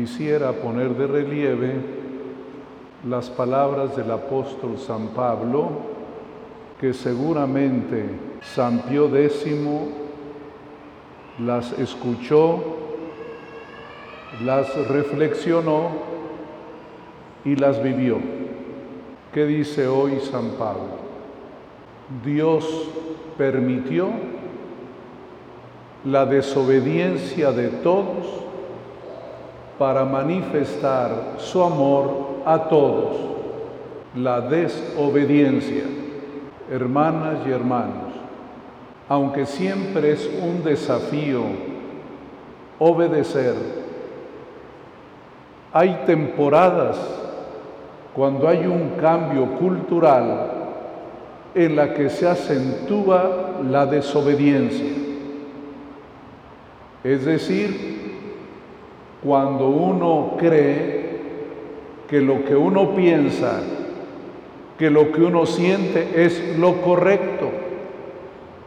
quisiera poner de relieve las palabras del apóstol San Pablo, que seguramente San Pío X las escuchó, las reflexionó y las vivió. ¿Qué dice hoy San Pablo? Dios permitió la desobediencia de todos para manifestar su amor a todos. La desobediencia, hermanas y hermanos, aunque siempre es un desafío obedecer, hay temporadas cuando hay un cambio cultural en la que se acentúa la desobediencia. Es decir, cuando uno cree que lo que uno piensa, que lo que uno siente es lo correcto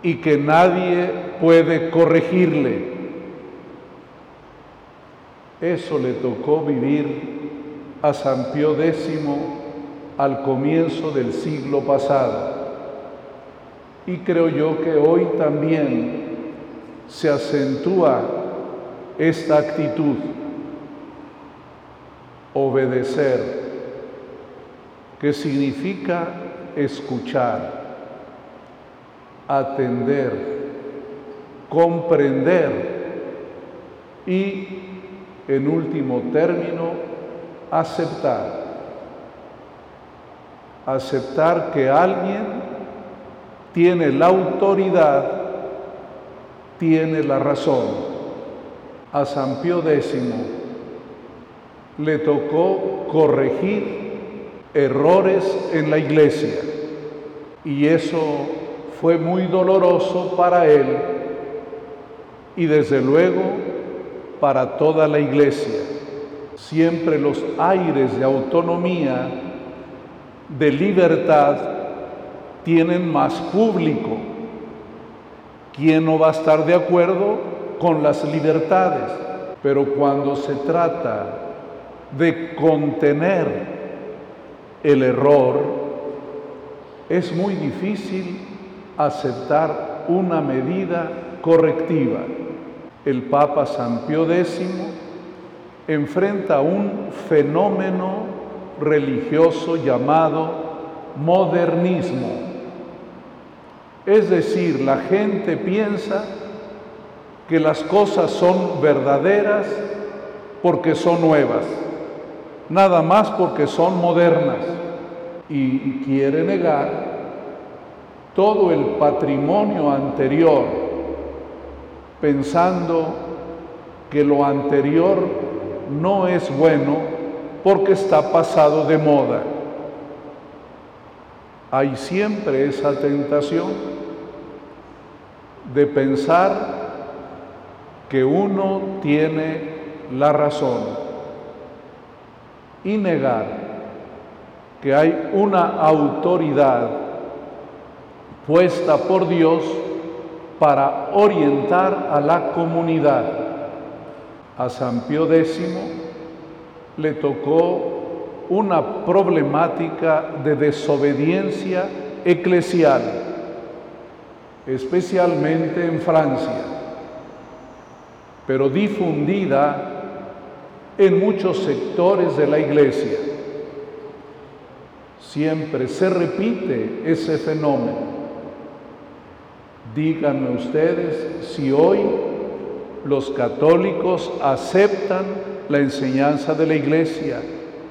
y que nadie puede corregirle. Eso le tocó vivir a San Pío X al comienzo del siglo pasado. Y creo yo que hoy también se acentúa esta actitud, obedecer, que significa escuchar, atender, comprender y, en último término, aceptar. Aceptar que alguien tiene la autoridad, tiene la razón. A San Pío X le tocó corregir errores en la iglesia y eso fue muy doloroso para él y desde luego para toda la iglesia. Siempre los aires de autonomía, de libertad, tienen más público. ¿Quién no va a estar de acuerdo con las libertades? Pero cuando se trata de contener el error, es muy difícil aceptar una medida correctiva. El Papa San Pío X enfrenta un fenómeno religioso llamado modernismo es decir, la gente piensa que las cosas son verdaderas porque son nuevas, nada más porque son modernas y quiere negar todo el patrimonio anterior, pensando que lo anterior no es bueno porque está pasado de moda. Hay siempre esa tentación de pensar que uno tiene la razón y negar que hay una autoridad puesta por Dios para orientar a la comunidad. A San Pío X le tocó una problemática de desobediencia eclesial especialmente en Francia, pero difundida en muchos sectores de la iglesia. Siempre se repite ese fenómeno. Díganme ustedes si hoy los católicos aceptan la enseñanza de la iglesia.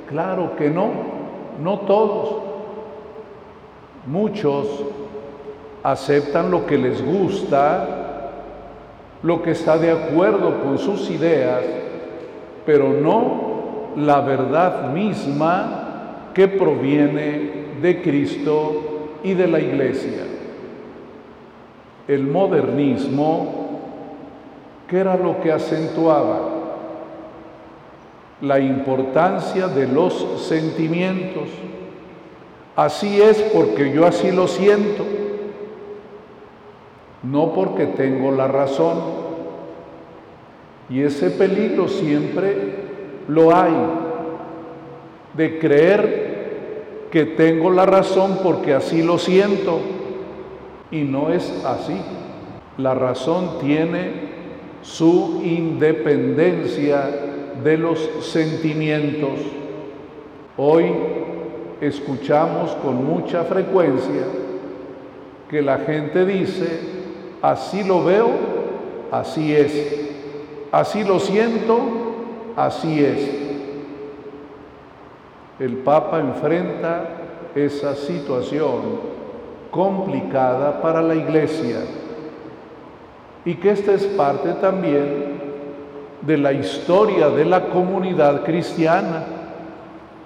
Claro que no, no todos. Muchos aceptan lo que les gusta, lo que está de acuerdo con sus ideas, pero no la verdad misma que proviene de Cristo y de la Iglesia. El modernismo, ¿qué era lo que acentuaba? La importancia de los sentimientos. Así es porque yo así lo siento no porque tengo la razón. Y ese peligro siempre lo hay, de creer que tengo la razón porque así lo siento. Y no es así. La razón tiene su independencia de los sentimientos. Hoy escuchamos con mucha frecuencia que la gente dice, así lo veo, así es, así lo siento, así es el Papa enfrenta esa situación complicada para la Iglesia y que esta es parte también de la historia de la comunidad cristiana.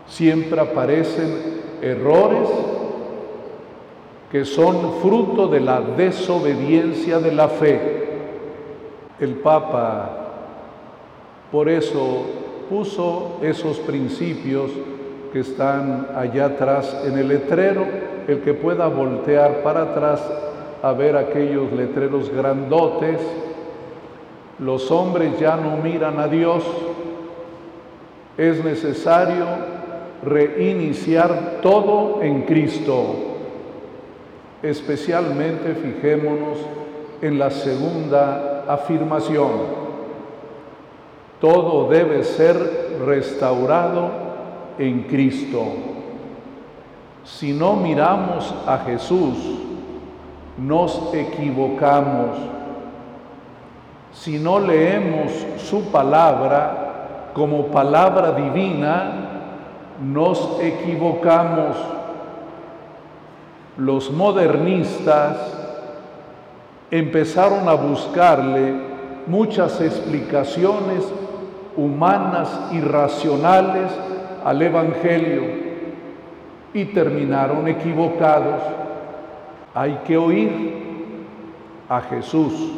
Siempre aparecen errores que son fruto de la desobediencia de la fe. El Papa por eso puso esos principios que están allá atrás en el letrero, el que pueda voltear para atrás a ver aquellos letreros grandotes. Los hombres ya no miran a Dios. Es necesario reiniciar todo en Cristo. Especialmente fijémonos en la segunda afirmación. Todo debe ser restaurado en Cristo. Si no miramos a Jesús, nos equivocamos. Si no leemos su palabra como palabra divina, nos equivocamos. Los modernistas empezaron a buscarle muchas explicaciones humanas y racionales al Evangelio y terminaron equivocados. Hay que oír a Jesús,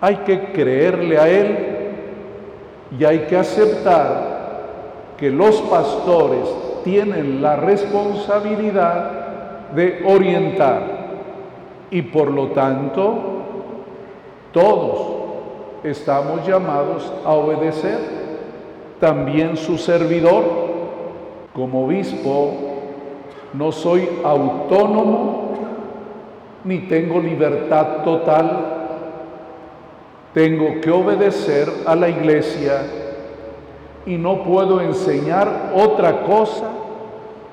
hay que creerle a Él y hay que aceptar que los pastores tienen la responsabilidad de orientar y por lo tanto todos estamos llamados a obedecer, también su servidor como obispo no soy autónomo ni tengo libertad total. Tengo que obedecer a la iglesia y no puedo enseñar otra cosa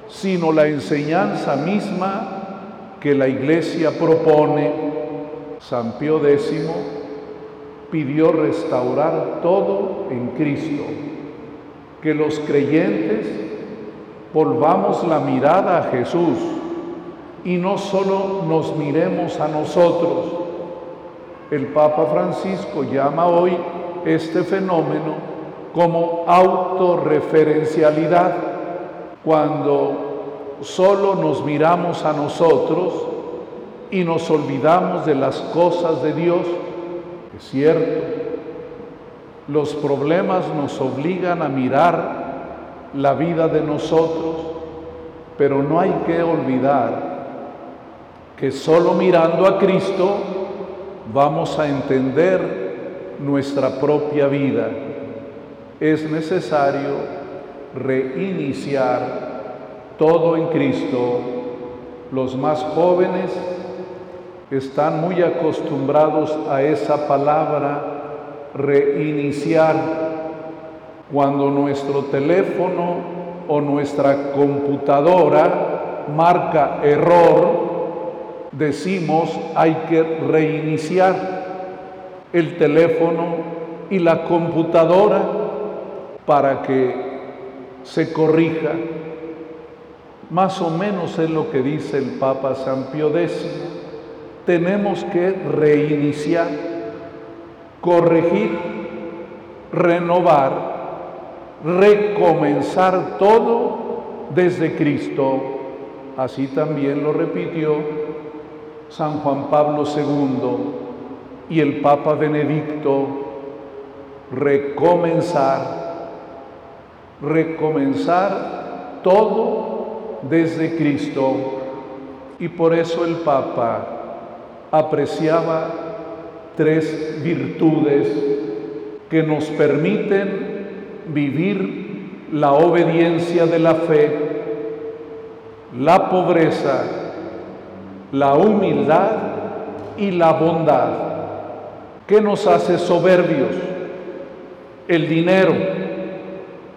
sino la enseñanza misma que la iglesia propone. San Pío X pidió restaurar todo en Cristo, que los creyentes volvamos la mirada a Jesús y no solo nos miremos a nosotros. El Papa Francisco llama hoy este fenómeno como autorreferencialidad, cuando solo nos miramos a nosotros y nos olvidamos de las cosas de Dios. Es cierto, los problemas nos obligan a mirar la vida de nosotros, pero no hay que olvidar que solo mirando a Cristo vamos a entender nuestra propia vida. Es necesario reiniciar todo en Cristo. Los más jóvenes están muy acostumbrados a esa palabra, reiniciar cuando nuestro teléfono o nuestra computadora marca error, decimos hay que reiniciar el teléfono y la computadora para que se corrija. Más o menos es lo que dice el Papa San Pío X. Tenemos que reiniciar, corregir, renovar recomenzar todo desde Cristo. Así también lo repitió San Juan Pablo II y el Papa Benedicto, recomenzar, recomenzar todo desde Cristo. Y por eso el Papa apreciaba tres virtudes que nos permiten vivir la obediencia de la fe, la pobreza, la humildad y la bondad. ¿Qué nos hace soberbios? El dinero.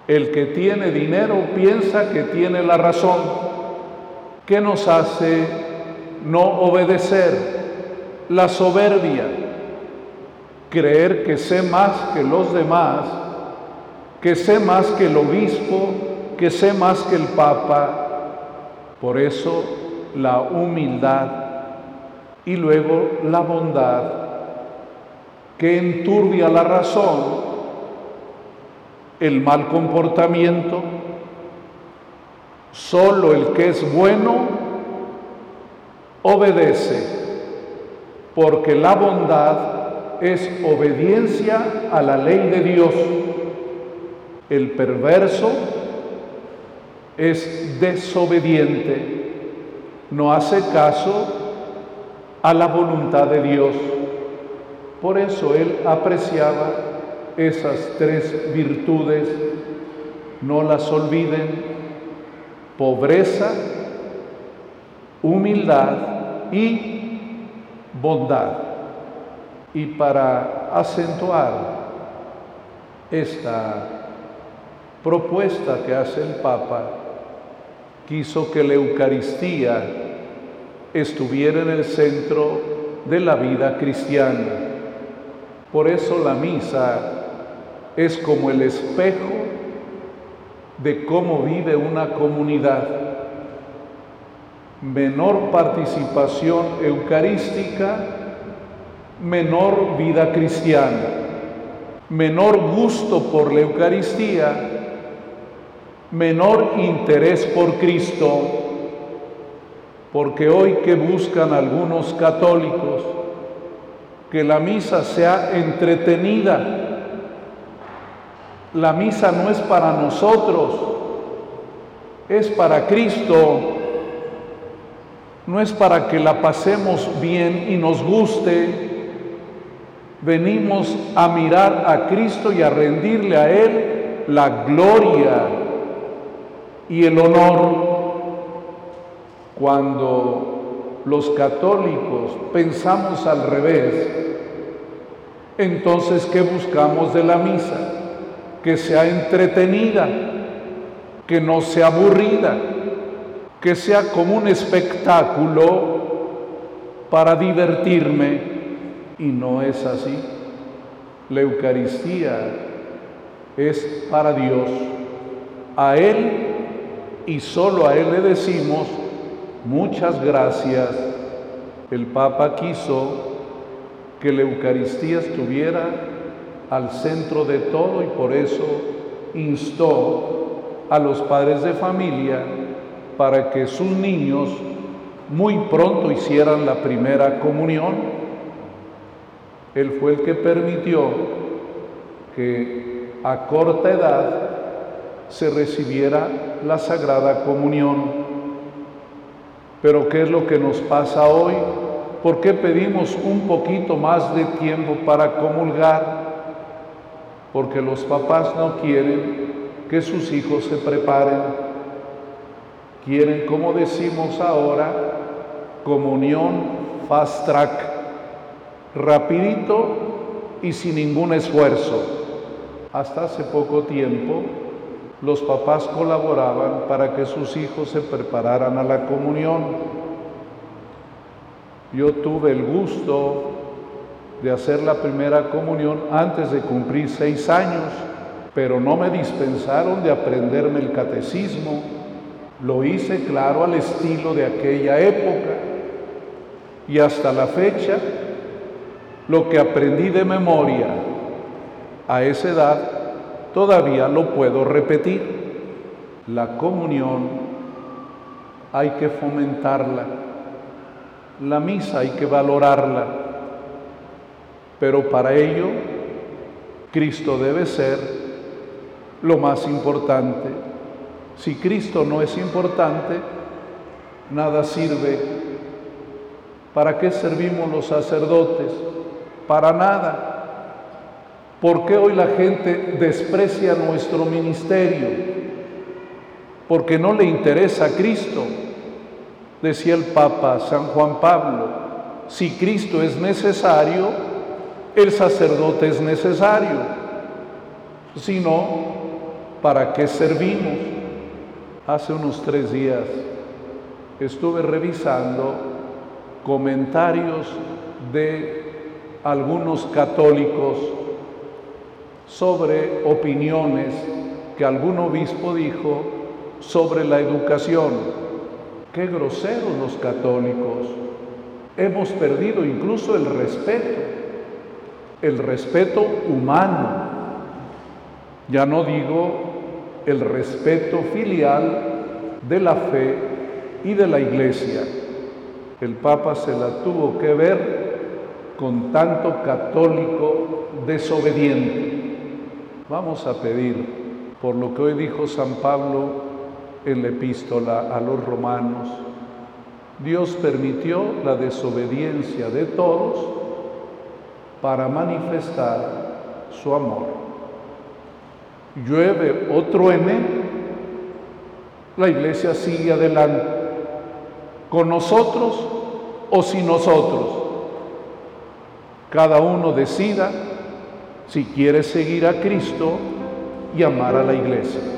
El que tiene dinero piensa que tiene la razón. ¿Qué nos hace no obedecer? La soberbia. Creer que sé más que los demás, que sé más que el obispo, que sé más que el papa. Por eso la humildad y luego la bondad que enturbia la razón el mal comportamiento, solo el que es bueno obedece, porque la bondad es obediencia a la ley de Dios. El perverso es desobediente, no hace caso a la voluntad de Dios. Por eso él apreciaba esas tres virtudes, no las olviden, pobreza, humildad y bondad. Y para acentuar esta propuesta que hace el Papa, quiso que la Eucaristía estuviera en el centro de la vida cristiana. Por eso la misa es como el espejo de cómo vive una comunidad. Menor participación eucarística, menor vida cristiana, menor gusto por la Eucaristía, menor interés por Cristo, porque hoy que buscan algunos católicos, que la misa sea entretenida, la misa no es para nosotros, es para Cristo. No es para que la pasemos bien y nos guste. Venimos a mirar a Cristo y a rendirle a Él la gloria y el honor. Cuando los católicos pensamos al revés, entonces ¿qué buscamos de la misa? que sea entretenida, que no sea aburrida, que sea como un espectáculo para divertirme. Y no es así. La Eucaristía es para Dios. A Él y solo a Él le decimos muchas gracias. El Papa quiso que la Eucaristía estuviera al centro de todo y por eso instó a los padres de familia para que sus niños muy pronto hicieran la primera comunión. Él fue el que permitió que a corta edad se recibiera la Sagrada Comunión. Pero ¿qué es lo que nos pasa hoy? ¿Por qué pedimos un poquito más de tiempo para comulgar? porque los papás no quieren que sus hijos se preparen. Quieren, como decimos ahora, comunión fast track, rapidito y sin ningún esfuerzo. Hasta hace poco tiempo los papás colaboraban para que sus hijos se prepararan a la comunión. Yo tuve el gusto de hacer la primera comunión antes de cumplir seis años, pero no me dispensaron de aprenderme el catecismo. Lo hice claro al estilo de aquella época y hasta la fecha lo que aprendí de memoria a esa edad todavía lo puedo repetir. La comunión hay que fomentarla, la misa hay que valorarla pero para ello, Cristo debe ser lo más importante. Si Cristo no es importante, nada sirve. ¿Para qué servimos los sacerdotes? Para nada. ¿Por qué hoy la gente desprecia nuestro ministerio? Porque no le interesa a Cristo. Decía el Papa San Juan Pablo, si Cristo es necesario, el sacerdote es necesario. Si no, ¿para qué servimos? Hace unos tres días estuve revisando comentarios de algunos católicos sobre opiniones que algún obispo dijo sobre la educación. Qué groseros los católicos. Hemos perdido incluso el respeto, el respeto humano. Ya no digo el respeto filial de la fe y de la iglesia. El Papa se la tuvo que ver con tanto católico desobediente. Vamos a pedir por lo que hoy dijo San Pablo en la epístola a los romanos. Dios permitió la desobediencia de todos para manifestar su amor. Llueve o truene, la iglesia sigue adelante, con nosotros o sin nosotros. Cada uno decida si quiere seguir a Cristo y amar a la iglesia.